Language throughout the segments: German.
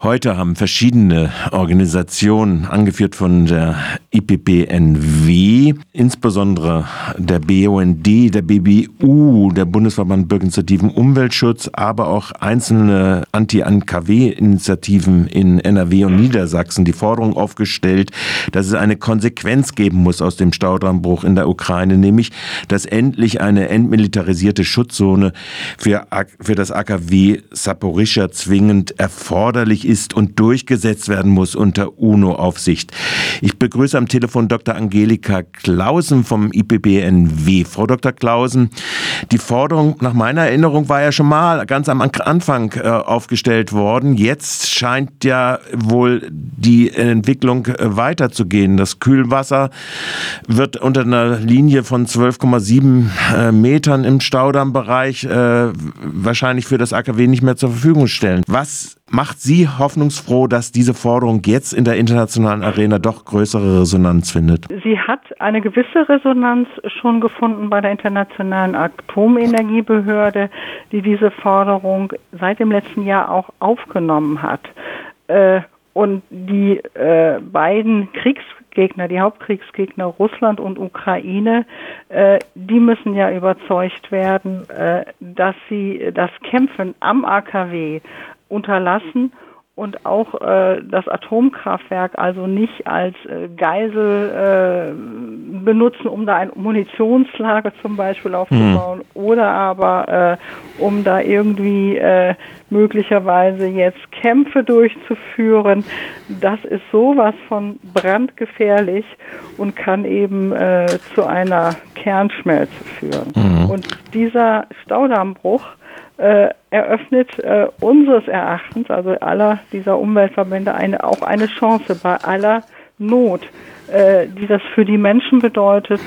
Heute haben verschiedene Organisationen, angeführt von der IPPNW, insbesondere der BUND, der BBU, der Bundesverband Bürgerinitiativen Umweltschutz, aber auch einzelne Anti-AKW-Initiativen in NRW und Niedersachsen die Forderung aufgestellt, dass es eine Konsequenz geben muss aus dem Staudammbruch in der Ukraine, nämlich, dass endlich eine entmilitarisierte Schutzzone für, für das AKW Saporischschja zwingend erforderlich ist und durchgesetzt werden muss unter UNO-Aufsicht. Ich begrüße am Telefon Dr. Angelika Klausen vom IPBNW. Frau Dr. Klausen, die Forderung nach meiner Erinnerung war ja schon mal ganz am Anfang äh, aufgestellt worden. Jetzt scheint ja wohl die Entwicklung äh, weiterzugehen. Das Kühlwasser wird unter einer Linie von 12,7 äh, Metern im Staudammbereich wahrscheinlich für das AKW nicht mehr zur Verfügung stellen. Was macht Sie hoffnungsfroh, dass diese Forderung jetzt in der internationalen Arena doch größere Resonanz findet? Sie hat eine gewisse Resonanz schon gefunden bei der Internationalen Atomenergiebehörde, die diese Forderung seit dem letzten Jahr auch aufgenommen hat. Äh, und die äh, beiden Kriegsgegner, die Hauptkriegsgegner Russland und Ukraine, äh, die müssen ja überzeugt werden, dass sie das Kämpfen am AKW unterlassen und auch äh, das Atomkraftwerk also nicht als äh, Geisel äh, benutzen, um da ein Munitionslager zum Beispiel aufzubauen hm. oder aber äh, um da irgendwie äh, möglicherweise jetzt Kämpfe durchzuführen. Das ist sowas von brandgefährlich und kann eben äh, zu einer Kernschmelze führen. Mhm. Und dieser Staudammbruch äh, eröffnet äh, unseres Erachtens, also aller dieser Umweltverbände, eine, auch eine Chance bei aller Not, äh, die das für die Menschen bedeutet.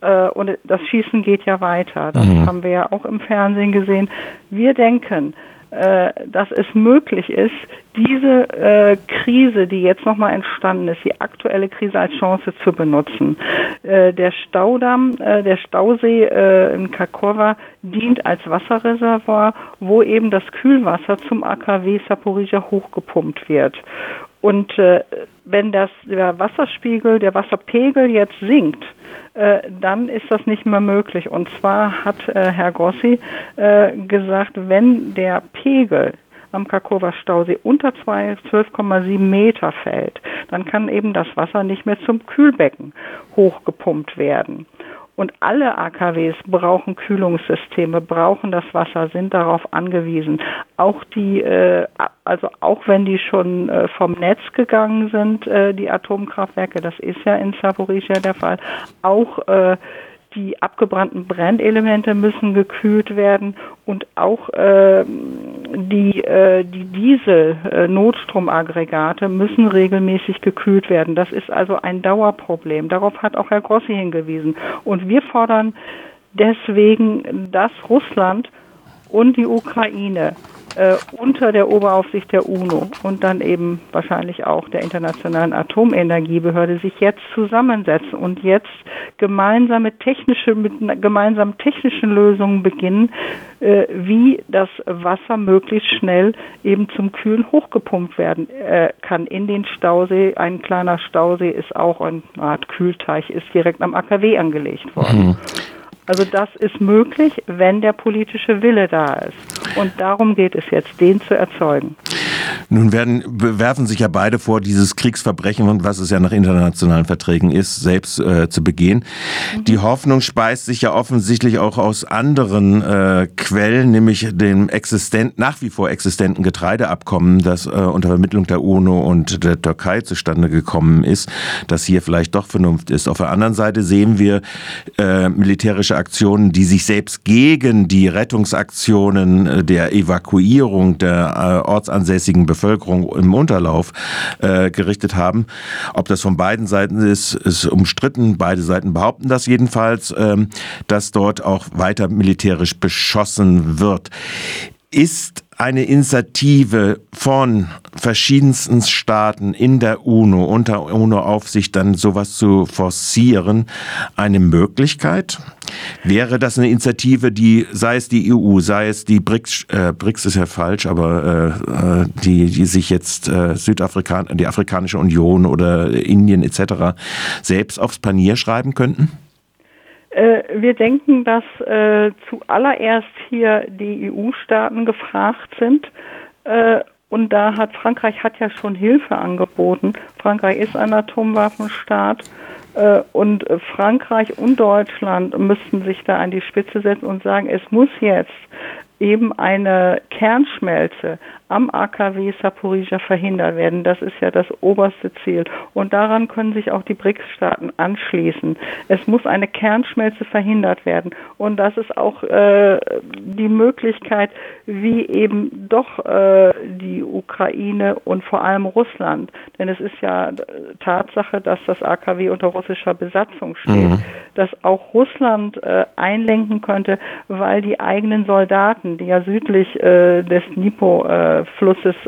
Äh, und das Schießen geht ja weiter. Das mhm. haben wir ja auch im Fernsehen gesehen. Wir denken, dass es möglich ist, diese äh, Krise, die jetzt nochmal entstanden ist, die aktuelle Krise als Chance zu benutzen. Äh, der Staudamm, äh, der Stausee äh, in Kakova dient als Wasserreservoir, wo eben das Kühlwasser zum AKW Saporizia hochgepumpt wird. Und äh, wenn das, der Wasserspiegel, der Wasserpegel jetzt sinkt, äh, dann ist das nicht mehr möglich. Und zwar hat äh, Herr Grossi äh, gesagt, wenn der Pegel am Kakova Stausee unter 12,7 Meter fällt, dann kann eben das Wasser nicht mehr zum Kühlbecken hochgepumpt werden. Und alle AKWs brauchen Kühlungssysteme, brauchen das Wasser, sind darauf angewiesen. Auch die, äh, also auch wenn die schon äh, vom Netz gegangen sind, äh, die Atomkraftwerke, das ist ja in Saporizhia der Fall, auch äh, die abgebrannten Brennelemente müssen gekühlt werden und auch äh, die, äh, die Diesel-Notstromaggregate äh, müssen regelmäßig gekühlt werden. Das ist also ein Dauerproblem. Darauf hat auch Herr Grossi hingewiesen. Und wir fordern deswegen, dass Russland und die Ukraine äh, unter der Oberaufsicht der UNO und dann eben wahrscheinlich auch der Internationalen Atomenergiebehörde sich jetzt zusammensetzen und jetzt gemeinsame technische, mit gemeinsamen technischen Lösungen beginnen, äh, wie das Wasser möglichst schnell eben zum Kühlen hochgepumpt werden äh, kann in den Stausee. Ein kleiner Stausee ist auch eine Art Kühlteich, ist direkt am AKW angelegt worden. Mhm. Also das ist möglich, wenn der politische Wille da ist. Und darum geht es jetzt, den zu erzeugen. Nun werden, werfen sich ja beide vor, dieses Kriegsverbrechen, was es ja nach internationalen Verträgen ist, selbst äh, zu begehen. Mhm. Die Hoffnung speist sich ja offensichtlich auch aus anderen äh, Quellen, nämlich dem existent, nach wie vor existenten Getreideabkommen, das äh, unter Vermittlung der UNO und der Türkei zustande gekommen ist, dass hier vielleicht doch Vernunft ist. Auf der anderen Seite sehen wir äh, militärische Aktionen, die sich selbst gegen die Rettungsaktionen äh, der Evakuierung der äh, ortsansässigen Bevölkerung im Unterlauf äh, gerichtet haben. Ob das von beiden Seiten ist, ist umstritten. Beide Seiten behaupten das jedenfalls, ähm, dass dort auch weiter militärisch beschossen wird. Ist eine Initiative von verschiedensten Staaten in der UNO, unter UNO-Aufsicht dann sowas zu forcieren, eine Möglichkeit? Wäre das eine Initiative, die, sei es die EU, sei es die BRICS, äh, BRICS ist ja falsch, aber äh, die, die sich jetzt äh, Südafrikan, die Afrikanische Union oder Indien etc. selbst aufs Panier schreiben könnten? Äh, wir denken, dass äh, zuallererst hier die EU-Staaten gefragt sind. Äh, und da hat Frankreich hat ja schon Hilfe angeboten. Frankreich ist ein Atomwaffenstaat. Äh, und Frankreich und Deutschland müssten sich da an die Spitze setzen und sagen, es muss jetzt eben eine Kernschmelze am AKW Saporizhia verhindert werden. Das ist ja das oberste Ziel. Und daran können sich auch die BRICS-Staaten anschließen. Es muss eine Kernschmelze verhindert werden. Und das ist auch äh, die Möglichkeit, wie eben doch äh, die Ukraine und vor allem Russland, denn es ist ja Tatsache, dass das AKW unter russischer Besatzung steht, mhm. dass auch Russland äh, einlenken könnte, weil die eigenen Soldaten, die ja südlich äh, des Dnipro äh,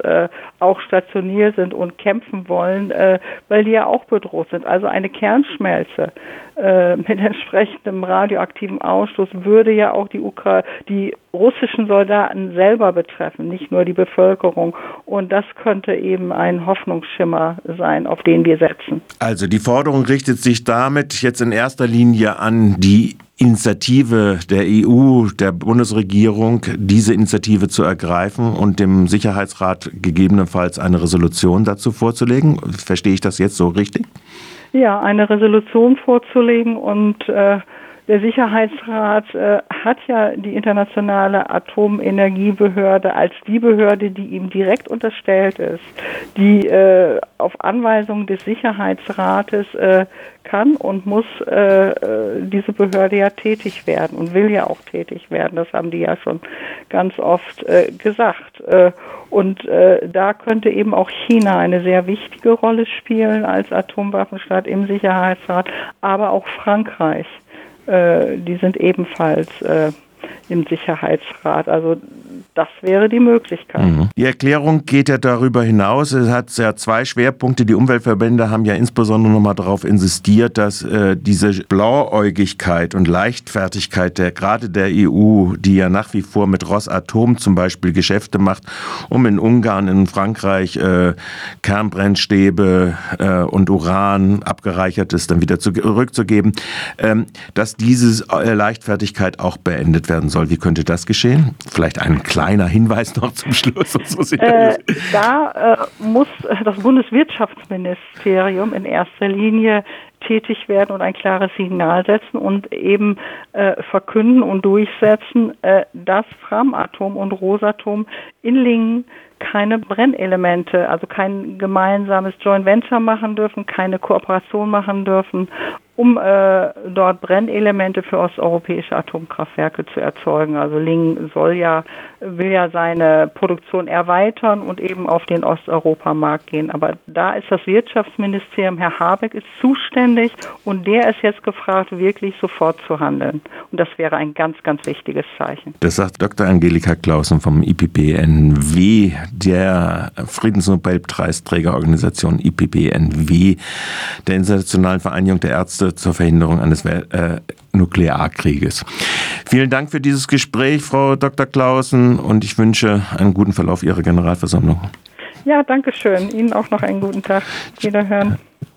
äh, auch stationiert sind und kämpfen wollen, äh, weil die ja auch bedroht sind. Also eine Kernschmelze äh, mit entsprechendem radioaktiven Ausstoß würde ja auch die Ukra die russischen Soldaten selber betreffen, nicht nur die Bevölkerung. Und das könnte eben ein Hoffnungsschimmer sein, auf den wir setzen. Also die Forderung richtet sich damit jetzt in erster Linie an die Initiative der EU, der Bundesregierung, diese Initiative zu ergreifen und dem Sicherheitsrat gegebenenfalls eine Resolution dazu vorzulegen. Verstehe ich das jetzt so richtig? Ja, eine Resolution vorzulegen und äh, der Sicherheitsrat äh, hat ja die internationale Atomenergiebehörde als die Behörde, die ihm direkt unterstellt ist, die äh, auf Anweisung des Sicherheitsrates äh, kann und muss äh, äh, diese Behörde ja tätig werden und will ja auch tätig werden. Das haben die ja schon ganz oft äh, gesagt. Und da könnte eben auch China eine sehr wichtige Rolle spielen als Atomwaffenstaat im Sicherheitsrat, aber auch Frankreich. Äh, die sind ebenfalls äh, im Sicherheitsrat. Also das wäre die Möglichkeit. Mhm. Die Erklärung geht ja darüber hinaus. Es hat ja zwei Schwerpunkte. Die Umweltverbände haben ja insbesondere nochmal darauf insistiert, dass äh, diese Blauäugigkeit und Leichtfertigkeit der gerade der EU, die ja nach wie vor mit Rosatom zum Beispiel Geschäfte macht, um in Ungarn, in Frankreich äh, Kernbrennstäbe äh, und Uran abgereichertes dann wieder zurückzugeben, ähm, dass diese äh, Leichtfertigkeit auch beendet werden soll. Wie könnte das geschehen? Vielleicht ein kleiner Hinweis noch zum Schluss. So äh, da äh, muss das Bundeswirtschaftsministerium in erster Linie tätig werden und ein klares Signal setzen und eben äh, verkünden und durchsetzen, äh, dass Framatom und Rosatom in Lingen keine Brennelemente, also kein gemeinsames Joint Venture machen dürfen, keine Kooperation machen dürfen um äh, dort Brennelemente für osteuropäische Atomkraftwerke zu erzeugen. Also Ling soll ja, will ja seine Produktion erweitern und eben auf den Osteuropamarkt gehen. Aber da ist das Wirtschaftsministerium, Herr Habeck ist zuständig und der ist jetzt gefragt, wirklich sofort zu handeln. Und das wäre ein ganz, ganz wichtiges Zeichen. Das sagt Dr. Angelika Clausen vom IPPNW, der Friedensnobelpreisträgerorganisation IPPNW, der Internationalen Vereinigung der Ärzte zur Verhinderung eines äh, Nuklearkrieges. Vielen Dank für dieses Gespräch, Frau Dr. Clausen, und ich wünsche einen guten Verlauf Ihrer Generalversammlung. Ja, danke schön. Ihnen auch noch einen guten Tag. Wiederhören.